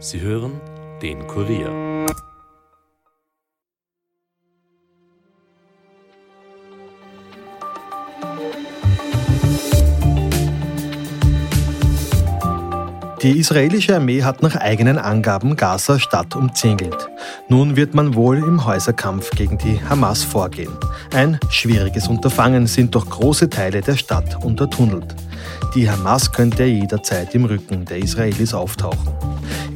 Sie hören den Kurier. Die israelische Armee hat nach eigenen Angaben Gaza Stadt umzingelt. Nun wird man wohl im Häuserkampf gegen die Hamas vorgehen. Ein schwieriges Unterfangen sind doch große Teile der Stadt untertunnelt. Die Hamas könnte jederzeit im Rücken der Israelis auftauchen.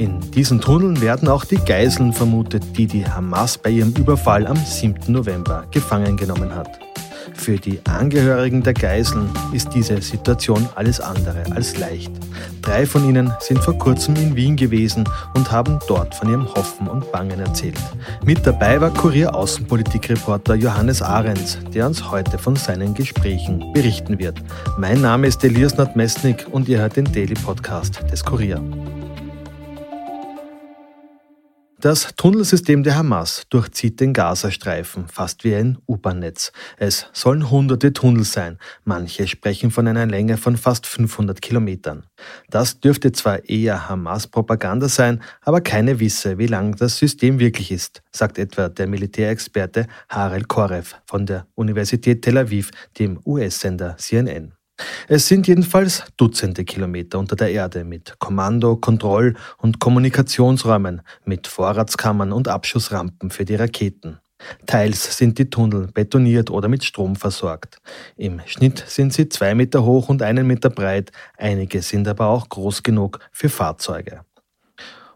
In diesen Tunneln werden auch die Geiseln vermutet, die die Hamas bei ihrem Überfall am 7. November gefangen genommen hat. Für die Angehörigen der Geiseln ist diese Situation alles andere als leicht. Drei von ihnen sind vor kurzem in Wien gewesen und haben dort von ihrem Hoffen und Bangen erzählt. Mit dabei war Kurier Außenpolitikreporter Johannes Ahrens, der uns heute von seinen Gesprächen berichten wird. Mein Name ist Elias Nordmesnik und ihr hört den Daily Podcast des Kurier. Das Tunnelsystem der Hamas durchzieht den Gazastreifen fast wie ein U-Bahn-Netz. Es sollen hunderte Tunnel sein. Manche sprechen von einer Länge von fast 500 Kilometern. Das dürfte zwar eher Hamas-Propaganda sein, aber keine wisse, wie lang das System wirklich ist, sagt etwa der Militärexperte Harel Korev von der Universität Tel Aviv, dem US-Sender CNN. Es sind jedenfalls Dutzende Kilometer unter der Erde mit Kommando-, Kontroll- und Kommunikationsräumen, mit Vorratskammern und Abschussrampen für die Raketen. Teils sind die Tunnel betoniert oder mit Strom versorgt. Im Schnitt sind sie zwei Meter hoch und einen Meter breit, einige sind aber auch groß genug für Fahrzeuge.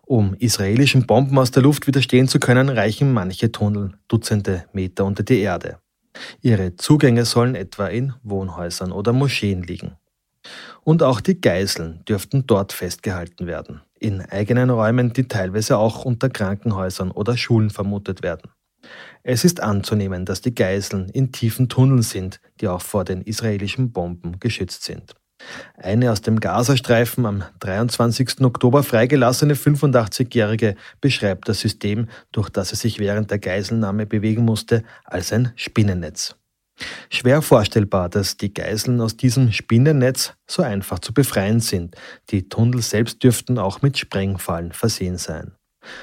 Um israelischen Bomben aus der Luft widerstehen zu können, reichen manche Tunnel Dutzende Meter unter die Erde. Ihre Zugänge sollen etwa in Wohnhäusern oder Moscheen liegen. Und auch die Geiseln dürften dort festgehalten werden, in eigenen Räumen, die teilweise auch unter Krankenhäusern oder Schulen vermutet werden. Es ist anzunehmen, dass die Geiseln in tiefen Tunneln sind, die auch vor den israelischen Bomben geschützt sind. Eine aus dem Gazastreifen am 23. Oktober freigelassene 85-Jährige beschreibt das System, durch das er sich während der Geiselnahme bewegen musste, als ein Spinnennetz. Schwer vorstellbar, dass die Geiseln aus diesem Spinnennetz so einfach zu befreien sind. Die Tunnel selbst dürften auch mit Sprengfallen versehen sein.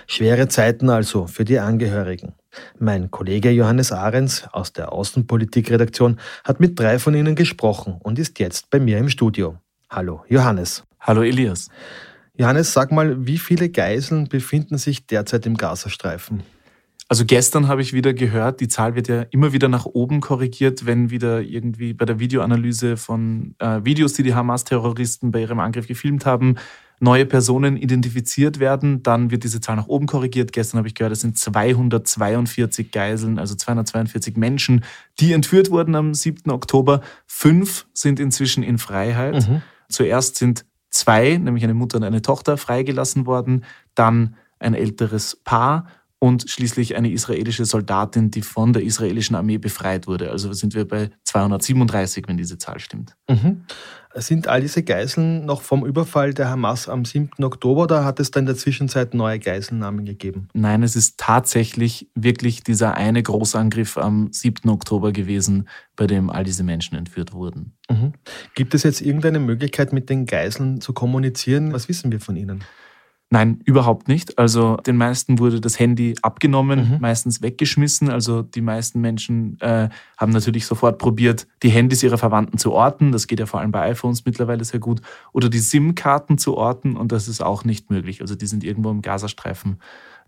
Schwere Zeiten also für die Angehörigen. Mein Kollege Johannes Ahrens aus der Außenpolitikredaktion hat mit drei von ihnen gesprochen und ist jetzt bei mir im Studio. Hallo, Johannes. Hallo, Elias. Johannes, sag mal, wie viele Geiseln befinden sich derzeit im Gazastreifen? Also gestern habe ich wieder gehört, die Zahl wird ja immer wieder nach oben korrigiert, wenn wieder irgendwie bei der Videoanalyse von äh, Videos, die die Hamas-Terroristen bei ihrem Angriff gefilmt haben, neue Personen identifiziert werden, dann wird diese Zahl nach oben korrigiert. Gestern habe ich gehört, es sind 242 Geiseln, also 242 Menschen, die entführt wurden am 7. Oktober. Fünf sind inzwischen in Freiheit. Mhm. Zuerst sind zwei, nämlich eine Mutter und eine Tochter, freigelassen worden, dann ein älteres Paar und schließlich eine israelische Soldatin, die von der israelischen Armee befreit wurde. Also sind wir bei 237, wenn diese Zahl stimmt. Mhm. Sind all diese Geiseln noch vom Überfall der Hamas am 7. Oktober oder hat es da in der Zwischenzeit neue Geiselnahmen gegeben? Nein, es ist tatsächlich wirklich dieser eine Großangriff am 7. Oktober gewesen, bei dem all diese Menschen entführt wurden. Mhm. Gibt es jetzt irgendeine Möglichkeit, mit den Geiseln zu kommunizieren? Was wissen wir von ihnen? Nein, überhaupt nicht. Also den meisten wurde das Handy abgenommen, mhm. meistens weggeschmissen. Also die meisten Menschen äh, haben natürlich sofort probiert, die Handys ihrer Verwandten zu orten. Das geht ja vor allem bei iPhones mittlerweile sehr gut. Oder die SIM-Karten zu orten und das ist auch nicht möglich. Also die sind irgendwo im Gazastreifen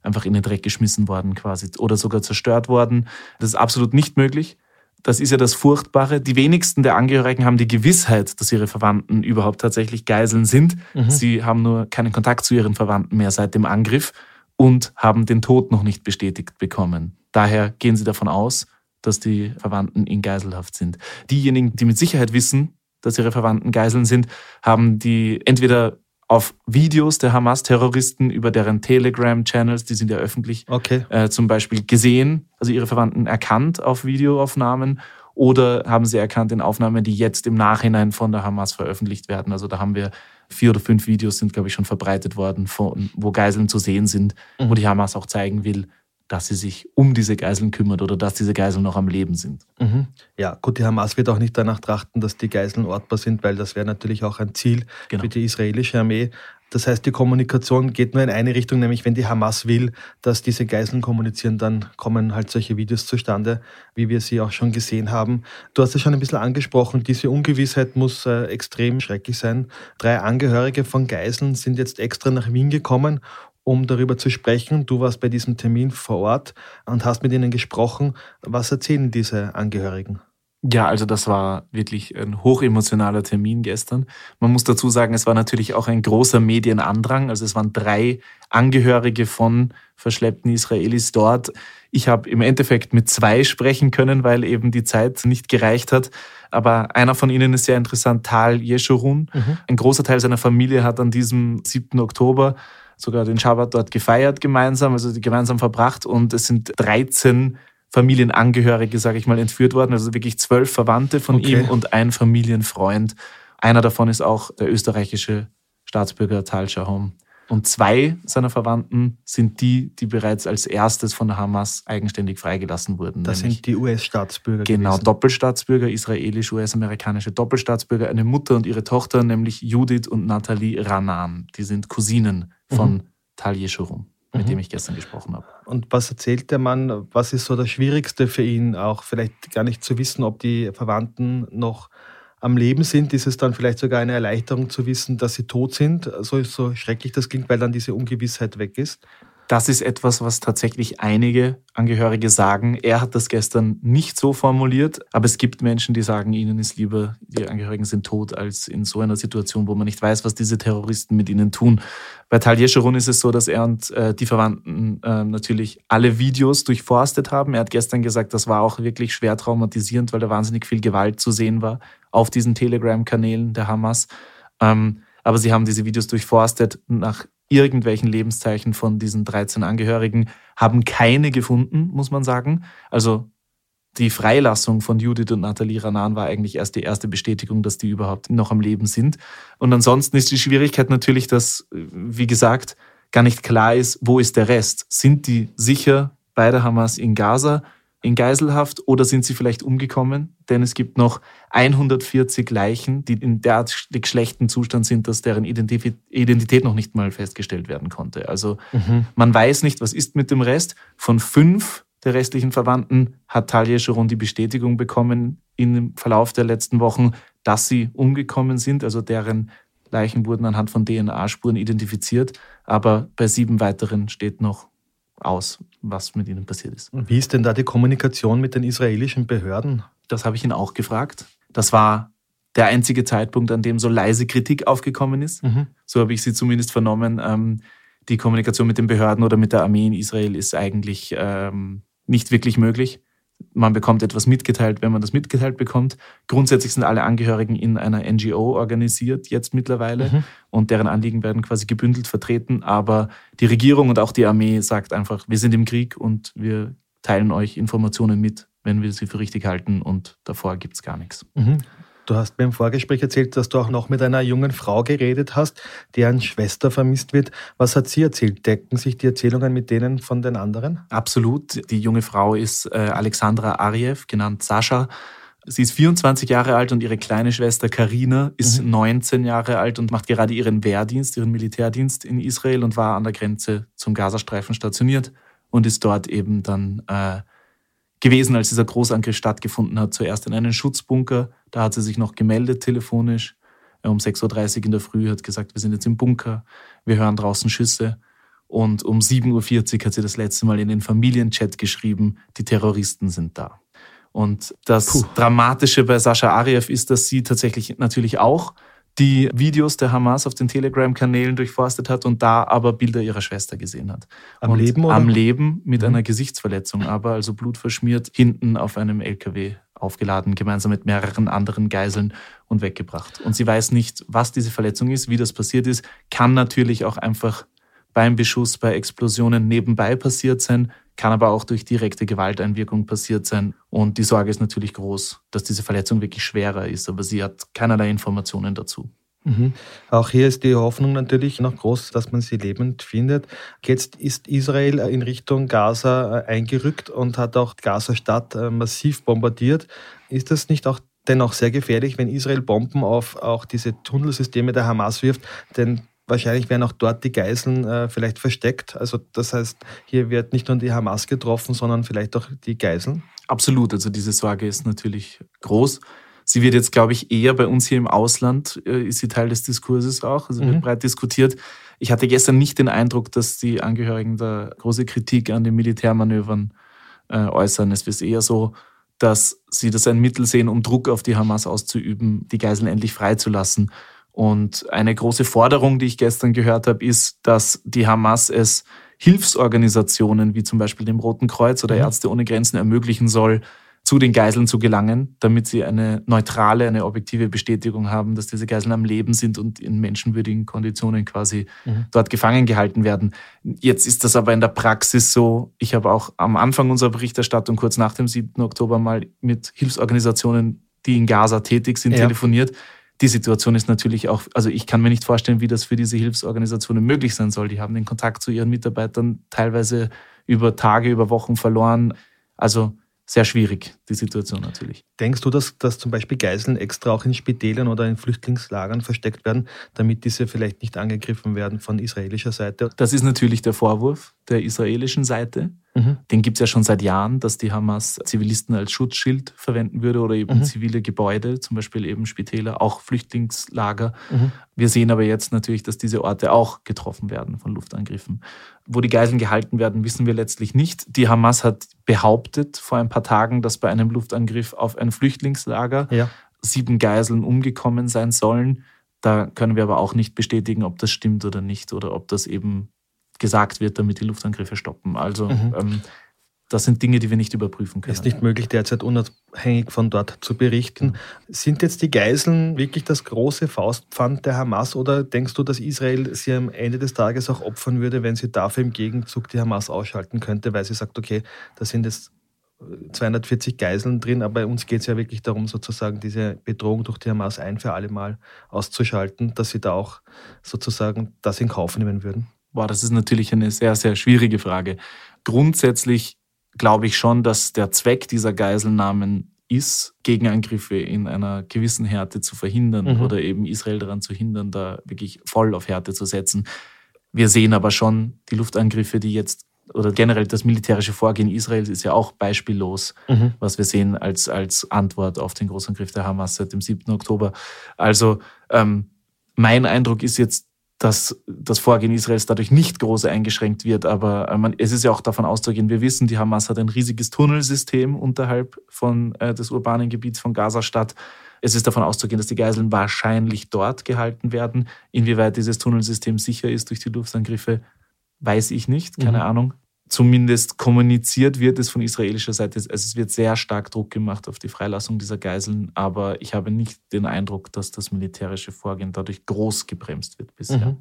einfach in den Dreck geschmissen worden quasi oder sogar zerstört worden. Das ist absolut nicht möglich. Das ist ja das Furchtbare. Die wenigsten der Angehörigen haben die Gewissheit, dass ihre Verwandten überhaupt tatsächlich Geiseln sind. Mhm. Sie haben nur keinen Kontakt zu ihren Verwandten mehr seit dem Angriff und haben den Tod noch nicht bestätigt bekommen. Daher gehen sie davon aus, dass die Verwandten in Geiselhaft sind. Diejenigen, die mit Sicherheit wissen, dass ihre Verwandten Geiseln sind, haben die entweder auf Videos der Hamas-Terroristen über deren Telegram-Channels, die sind ja öffentlich, okay. äh, zum Beispiel gesehen, also ihre Verwandten erkannt auf Videoaufnahmen oder haben sie erkannt in Aufnahmen, die jetzt im Nachhinein von der Hamas veröffentlicht werden. Also da haben wir vier oder fünf Videos sind, glaube ich, schon verbreitet worden, von, wo Geiseln zu sehen sind, mhm. wo die Hamas auch zeigen will, dass sie sich um diese Geiseln kümmert oder dass diese Geiseln noch am Leben sind. Mhm. Ja, gut, die Hamas wird auch nicht danach trachten, dass die Geiseln ortbar sind, weil das wäre natürlich auch ein Ziel genau. für die israelische Armee. Das heißt, die Kommunikation geht nur in eine Richtung, nämlich wenn die Hamas will, dass diese Geiseln kommunizieren, dann kommen halt solche Videos zustande, wie wir sie auch schon gesehen haben. Du hast es schon ein bisschen angesprochen, diese Ungewissheit muss äh, extrem schrecklich sein. Drei Angehörige von Geiseln sind jetzt extra nach Wien gekommen, um darüber zu sprechen. Du warst bei diesem Termin vor Ort und hast mit ihnen gesprochen. Was erzählen diese Angehörigen? Ja, also das war wirklich ein hochemotionaler Termin gestern. Man muss dazu sagen, es war natürlich auch ein großer Medienandrang. Also es waren drei Angehörige von verschleppten Israelis dort. Ich habe im Endeffekt mit zwei sprechen können, weil eben die Zeit nicht gereicht hat. Aber einer von ihnen ist sehr interessant, Tal Yeshurun. Mhm. Ein großer Teil seiner Familie hat an diesem 7. Oktober sogar den Schabbat dort gefeiert gemeinsam, also gemeinsam verbracht. Und es sind 13 Familienangehörige, sage ich mal, entführt worden. Also wirklich zwölf Verwandte von okay. ihm und ein Familienfreund. Einer davon ist auch der österreichische Staatsbürger Tal Shahom. Und zwei seiner Verwandten sind die, die bereits als erstes von der Hamas eigenständig freigelassen wurden. Das sind die US-Staatsbürger. Genau, gewesen. Doppelstaatsbürger, israelisch-US-amerikanische Doppelstaatsbürger, eine Mutter und ihre Tochter, nämlich Judith und Nathalie Ranan. Die sind Cousinen von mhm. Tal Yeshurun mit mhm. dem ich gestern gesprochen habe. Und was erzählt der Mann? Was ist so das Schwierigste für ihn? Auch vielleicht gar nicht zu wissen, ob die Verwandten noch am Leben sind, ist es dann vielleicht sogar eine Erleichterung zu wissen, dass sie tot sind. So, so schrecklich das klingt, weil dann diese Ungewissheit weg ist. Das ist etwas, was tatsächlich einige Angehörige sagen. Er hat das gestern nicht so formuliert, aber es gibt Menschen, die sagen, ihnen ist lieber, die Angehörigen sind tot, als in so einer Situation, wo man nicht weiß, was diese Terroristen mit ihnen tun. Bei Tal Yescherun ist es so, dass er und äh, die Verwandten äh, natürlich alle Videos durchforstet haben. Er hat gestern gesagt, das war auch wirklich schwer traumatisierend, weil da wahnsinnig viel Gewalt zu sehen war auf diesen Telegram-Kanälen der Hamas. Ähm, aber sie haben diese Videos durchforstet nach irgendwelchen Lebenszeichen von diesen 13 Angehörigen, haben keine gefunden, muss man sagen. Also die Freilassung von Judith und Nathalie Ranan war eigentlich erst die erste Bestätigung, dass die überhaupt noch am Leben sind. Und ansonsten ist die Schwierigkeit natürlich, dass, wie gesagt, gar nicht klar ist, wo ist der Rest? Sind die sicher bei der Hamas in Gaza? In Geiselhaft oder sind sie vielleicht umgekommen? Denn es gibt noch 140 Leichen, die in derartig schlechten Zustand sind, dass deren Identität noch nicht mal festgestellt werden konnte. Also mhm. man weiß nicht, was ist mit dem Rest. Von fünf der restlichen Verwandten hat Talia schon die Bestätigung bekommen im Verlauf der letzten Wochen, dass sie umgekommen sind. Also deren Leichen wurden anhand von DNA-Spuren identifiziert. Aber bei sieben weiteren steht noch aus, was mit ihnen passiert ist. Wie ist denn da die Kommunikation mit den israelischen Behörden? Das habe ich ihn auch gefragt. Das war der einzige Zeitpunkt, an dem so leise Kritik aufgekommen ist. Mhm. So habe ich sie zumindest vernommen. Ähm, die Kommunikation mit den Behörden oder mit der Armee in Israel ist eigentlich ähm, nicht wirklich möglich man bekommt etwas mitgeteilt, wenn man das mitgeteilt bekommt. Grundsätzlich sind alle Angehörigen in einer NGO organisiert, jetzt mittlerweile, mhm. und deren Anliegen werden quasi gebündelt vertreten. Aber die Regierung und auch die Armee sagt einfach, wir sind im Krieg und wir teilen euch Informationen mit, wenn wir sie für richtig halten und davor gibt es gar nichts. Mhm. Du hast mir im Vorgespräch erzählt, dass du auch noch mit einer jungen Frau geredet hast, deren Schwester vermisst wird. Was hat sie erzählt? Decken sich die Erzählungen mit denen von den anderen? Absolut. Die junge Frau ist äh, Alexandra Ariev, genannt Sascha. Sie ist 24 Jahre alt und ihre kleine Schwester Karina ist mhm. 19 Jahre alt und macht gerade ihren Wehrdienst, ihren Militärdienst in Israel und war an der Grenze zum Gazastreifen stationiert und ist dort eben dann äh, gewesen, als dieser Großangriff stattgefunden hat. Zuerst in einen Schutzbunker, da hat sie sich noch gemeldet telefonisch. Um 6.30 Uhr in der Früh hat gesagt, wir sind jetzt im Bunker, wir hören draußen Schüsse. Und um 7.40 Uhr hat sie das letzte Mal in den Familienchat geschrieben, die Terroristen sind da. Und das Puh. Dramatische bei Sascha Ariev ist, dass sie tatsächlich natürlich auch die Videos der Hamas auf den Telegram-Kanälen durchforstet hat und da aber Bilder ihrer Schwester gesehen hat. Am und Leben oder? Am Leben mit mhm. einer Gesichtsverletzung, aber also blutverschmiert, hinten auf einem LKW aufgeladen, gemeinsam mit mehreren anderen Geiseln und weggebracht. Und sie weiß nicht, was diese Verletzung ist, wie das passiert ist, kann natürlich auch einfach beim Beschuss, bei Explosionen nebenbei passiert sein, kann aber auch durch direkte Gewalteinwirkung passiert sein. Und die Sorge ist natürlich groß, dass diese Verletzung wirklich schwerer ist, aber sie hat keinerlei Informationen dazu. Mhm. Auch hier ist die Hoffnung natürlich noch groß, dass man sie lebend findet. Jetzt ist Israel in Richtung Gaza äh, eingerückt und hat auch Gaza-Stadt äh, massiv bombardiert. Ist das nicht auch dennoch sehr gefährlich, wenn Israel Bomben auf auch diese Tunnelsysteme der Hamas wirft? Denn wahrscheinlich werden auch dort die Geiseln äh, vielleicht versteckt. Also das heißt, hier wird nicht nur die Hamas getroffen, sondern vielleicht auch die Geiseln. Absolut, also diese Sorge ist natürlich groß. Sie wird jetzt, glaube ich, eher bei uns hier im Ausland, äh, ist sie Teil des Diskurses auch, also wird mhm. breit diskutiert. Ich hatte gestern nicht den Eindruck, dass die Angehörigen da große Kritik an den Militärmanövern äh, äußern. Es ist eher so, dass sie das ein Mittel sehen, um Druck auf die Hamas auszuüben, die Geiseln endlich freizulassen. Und eine große Forderung, die ich gestern gehört habe, ist, dass die Hamas es Hilfsorganisationen wie zum Beispiel dem Roten Kreuz oder mhm. Ärzte ohne Grenzen ermöglichen soll, zu den Geiseln zu gelangen, damit sie eine neutrale, eine objektive Bestätigung haben, dass diese Geiseln am Leben sind und in menschenwürdigen Konditionen quasi mhm. dort gefangen gehalten werden. Jetzt ist das aber in der Praxis so, ich habe auch am Anfang unserer Berichterstattung, kurz nach dem 7. Oktober, mal mit Hilfsorganisationen, die in Gaza tätig sind, ja. telefoniert. Die Situation ist natürlich auch, also ich kann mir nicht vorstellen, wie das für diese Hilfsorganisationen möglich sein soll. Die haben den Kontakt zu ihren Mitarbeitern teilweise über Tage, über Wochen verloren. Also sehr schwierig, die Situation natürlich. Denkst du, dass, dass zum Beispiel Geiseln extra auch in Spitälern oder in Flüchtlingslagern versteckt werden, damit diese vielleicht nicht angegriffen werden von israelischer Seite? Das ist natürlich der Vorwurf der israelischen Seite. Mhm. Den gibt es ja schon seit Jahren, dass die Hamas Zivilisten als Schutzschild verwenden würde oder eben mhm. zivile Gebäude, zum Beispiel eben Spitäler, auch Flüchtlingslager. Mhm. Wir sehen aber jetzt natürlich, dass diese Orte auch getroffen werden von Luftangriffen. Wo die Geiseln gehalten werden, wissen wir letztlich nicht. Die Hamas hat behauptet vor ein paar Tagen, dass bei einem Luftangriff auf ein Flüchtlingslager ja. sieben Geiseln umgekommen sein sollen. Da können wir aber auch nicht bestätigen, ob das stimmt oder nicht oder ob das eben gesagt wird, damit die Luftangriffe stoppen. Also mhm. ähm, das sind Dinge, die wir nicht überprüfen können. Es ist nicht möglich, derzeit unabhängig von dort zu berichten. Sind jetzt die Geiseln wirklich das große Faustpfand der Hamas oder denkst du, dass Israel sie am Ende des Tages auch opfern würde, wenn sie dafür im Gegenzug die Hamas ausschalten könnte, weil sie sagt, okay, da sind jetzt 240 Geiseln drin, aber bei uns geht es ja wirklich darum, sozusagen diese Bedrohung durch die Hamas ein für alle Mal auszuschalten, dass sie da auch sozusagen das in Kauf nehmen würden? Boah, das ist natürlich eine sehr, sehr schwierige Frage. Grundsätzlich glaube ich schon, dass der Zweck dieser Geiselnahmen ist, Gegenangriffe in einer gewissen Härte zu verhindern mhm. oder eben Israel daran zu hindern, da wirklich voll auf Härte zu setzen. Wir sehen aber schon die Luftangriffe, die jetzt oder generell das militärische Vorgehen Israels ist ja auch beispiellos, mhm. was wir sehen als, als Antwort auf den Großangriff der Hamas seit dem 7. Oktober. Also ähm, mein Eindruck ist jetzt dass das Vorgehen Israels dadurch nicht groß eingeschränkt wird. Aber äh, man, es ist ja auch davon auszugehen, wir wissen, die Hamas hat ein riesiges Tunnelsystem unterhalb von, äh, des urbanen Gebiets von Gaza-Stadt. Es ist davon auszugehen, dass die Geiseln wahrscheinlich dort gehalten werden. Inwieweit dieses Tunnelsystem sicher ist durch die Luftangriffe, weiß ich nicht, keine mhm. Ahnung zumindest kommuniziert wird es von israelischer Seite. Also es wird sehr stark Druck gemacht auf die Freilassung dieser Geiseln, aber ich habe nicht den Eindruck, dass das militärische Vorgehen dadurch groß gebremst wird bisher. Mhm.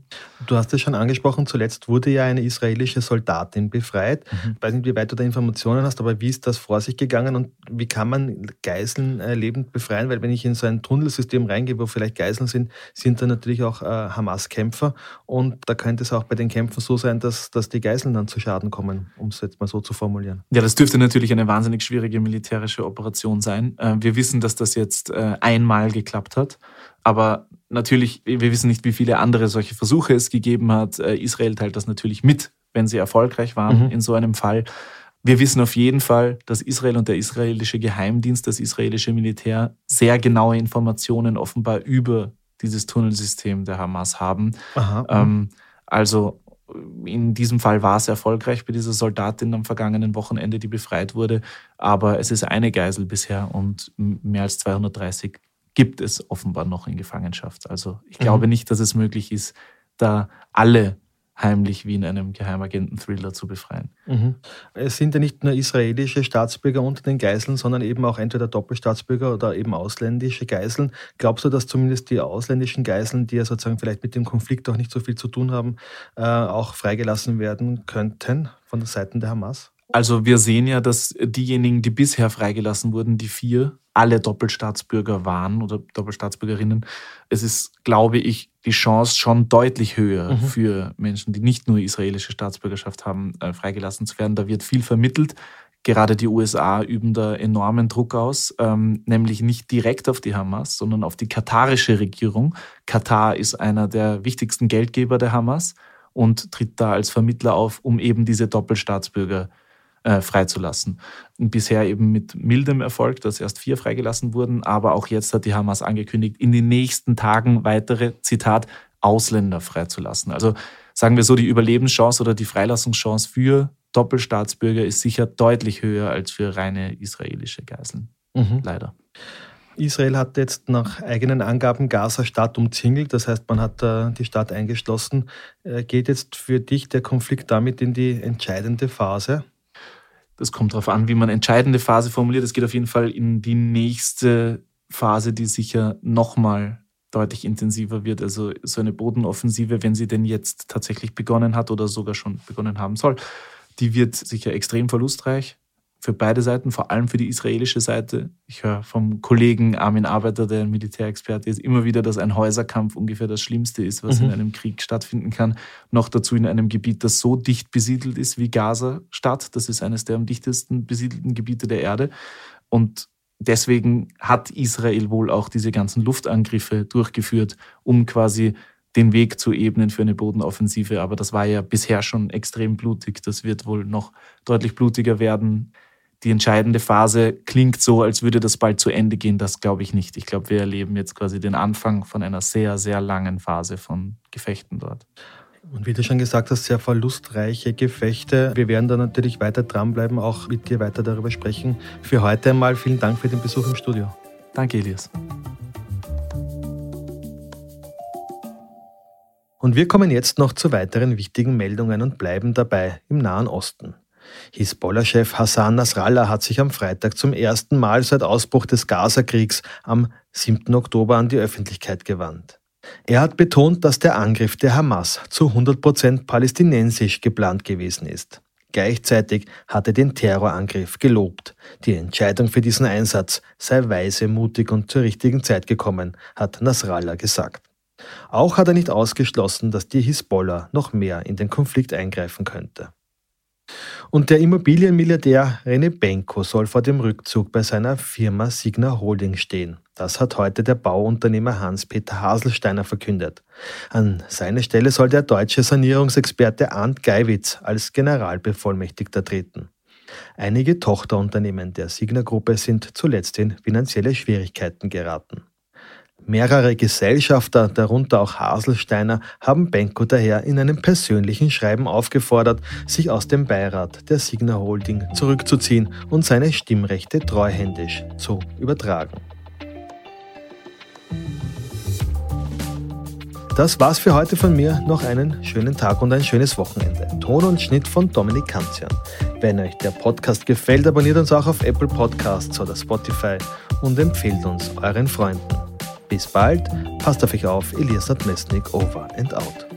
Du hast es schon angesprochen, zuletzt wurde ja eine israelische Soldatin befreit. Mhm. Ich weiß nicht, wie weit du da Informationen hast, aber wie ist das vor sich gegangen und wie kann man Geiseln äh, lebend befreien? Weil wenn ich in so ein Tunnelsystem reingehe, wo vielleicht Geiseln sind, sind da natürlich auch äh, Hamas-Kämpfer und da könnte es auch bei den Kämpfen so sein, dass, dass die Geiseln dann zu Schaden kommen kommen, um es jetzt mal so zu formulieren. Ja, das dürfte natürlich eine wahnsinnig schwierige militärische Operation sein. Äh, wir wissen, dass das jetzt äh, einmal geklappt hat. Aber natürlich, wir wissen nicht, wie viele andere solche Versuche es gegeben hat. Äh, Israel teilt das natürlich mit, wenn sie erfolgreich waren mhm. in so einem Fall. Wir wissen auf jeden Fall, dass Israel und der israelische Geheimdienst, das israelische Militär sehr genaue Informationen offenbar über dieses Tunnelsystem der Hamas haben. Aha. Ähm, also in diesem Fall war es erfolgreich bei dieser Soldatin am vergangenen Wochenende, die befreit wurde. Aber es ist eine Geisel bisher und mehr als 230 gibt es offenbar noch in Gefangenschaft. Also ich glaube mhm. nicht, dass es möglich ist, da alle heimlich wie in einem Geheimagenten-Thriller zu befreien. Mhm. Es sind ja nicht nur israelische Staatsbürger unter den Geiseln, sondern eben auch entweder Doppelstaatsbürger oder eben ausländische Geiseln. Glaubst du, dass zumindest die ausländischen Geiseln, die ja sozusagen vielleicht mit dem Konflikt auch nicht so viel zu tun haben, äh, auch freigelassen werden könnten von der Seite der Hamas? Also wir sehen ja, dass diejenigen, die bisher freigelassen wurden, die vier, alle Doppelstaatsbürger waren oder Doppelstaatsbürgerinnen. Es ist, glaube ich, die Chance schon deutlich höher mhm. für Menschen, die nicht nur israelische Staatsbürgerschaft haben, äh, freigelassen zu werden. Da wird viel vermittelt. gerade die USA üben da enormen Druck aus, ähm, nämlich nicht direkt auf die Hamas, sondern auf die katarische Regierung. Katar ist einer der wichtigsten Geldgeber der Hamas und tritt da als Vermittler auf, um eben diese Doppelstaatsbürger äh, freizulassen. Und bisher eben mit mildem Erfolg, dass erst vier freigelassen wurden, aber auch jetzt hat die Hamas angekündigt, in den nächsten Tagen weitere, Zitat, Ausländer freizulassen. Also sagen wir so, die Überlebenschance oder die Freilassungschance für Doppelstaatsbürger ist sicher deutlich höher als für reine israelische Geiseln. Mhm. Leider. Israel hat jetzt nach eigenen Angaben Gaza-Stadt umzingelt, das heißt, man hat äh, die Stadt eingeschlossen. Äh, geht jetzt für dich der Konflikt damit in die entscheidende Phase? Das kommt darauf an, wie man entscheidende Phase formuliert. Es geht auf jeden Fall in die nächste Phase, die sicher nochmal deutlich intensiver wird. Also so eine Bodenoffensive, wenn sie denn jetzt tatsächlich begonnen hat oder sogar schon begonnen haben soll, die wird sicher extrem verlustreich für beide Seiten, vor allem für die israelische Seite. Ich höre vom Kollegen Armin Arbeiter, der ein Militärexperte ist, immer wieder, dass ein Häuserkampf ungefähr das Schlimmste ist, was mhm. in einem Krieg stattfinden kann. Noch dazu in einem Gebiet, das so dicht besiedelt ist wie Gaza-Stadt. Das ist eines der am dichtesten besiedelten Gebiete der Erde. Und deswegen hat Israel wohl auch diese ganzen Luftangriffe durchgeführt, um quasi den Weg zu ebnen für eine Bodenoffensive. Aber das war ja bisher schon extrem blutig. Das wird wohl noch deutlich blutiger werden die entscheidende Phase klingt so, als würde das bald zu Ende gehen. Das glaube ich nicht. Ich glaube, wir erleben jetzt quasi den Anfang von einer sehr, sehr langen Phase von Gefechten dort. Und wie du schon gesagt hast, sehr verlustreiche Gefechte. Wir werden da natürlich weiter dranbleiben, auch mit dir weiter darüber sprechen. Für heute einmal vielen Dank für den Besuch im Studio. Danke, Elias. Und wir kommen jetzt noch zu weiteren wichtigen Meldungen und bleiben dabei im Nahen Osten. Hisbollah-Chef Hassan Nasrallah hat sich am Freitag zum ersten Mal seit Ausbruch des Gaza-Kriegs am 7. Oktober an die Öffentlichkeit gewandt. Er hat betont, dass der Angriff der Hamas zu 100 Prozent palästinensisch geplant gewesen ist. Gleichzeitig hat er den Terrorangriff gelobt. Die Entscheidung für diesen Einsatz sei weise, mutig und zur richtigen Zeit gekommen, hat Nasrallah gesagt. Auch hat er nicht ausgeschlossen, dass die Hisbollah noch mehr in den Konflikt eingreifen könnte. Und der Immobilienmilliardär René Benko soll vor dem Rückzug bei seiner Firma Signa Holding stehen. Das hat heute der Bauunternehmer Hans-Peter Haselsteiner verkündet. An seine Stelle soll der deutsche Sanierungsexperte Arndt Geiwitz als Generalbevollmächtigter treten. Einige Tochterunternehmen der Signa-Gruppe sind zuletzt in finanzielle Schwierigkeiten geraten. Mehrere Gesellschafter, darunter auch Haselsteiner, haben Benko daher in einem persönlichen Schreiben aufgefordert, sich aus dem Beirat der Signa Holding zurückzuziehen und seine Stimmrechte treuhändisch zu übertragen. Das war's für heute von mir. Noch einen schönen Tag und ein schönes Wochenende. Ton und Schnitt von Dominik Kanzian. Wenn euch der Podcast gefällt, abonniert uns auch auf Apple Podcasts oder Spotify und empfehlt uns euren Freunden. Bis bald, passt auf euch auf, Elias Mesnik over and out.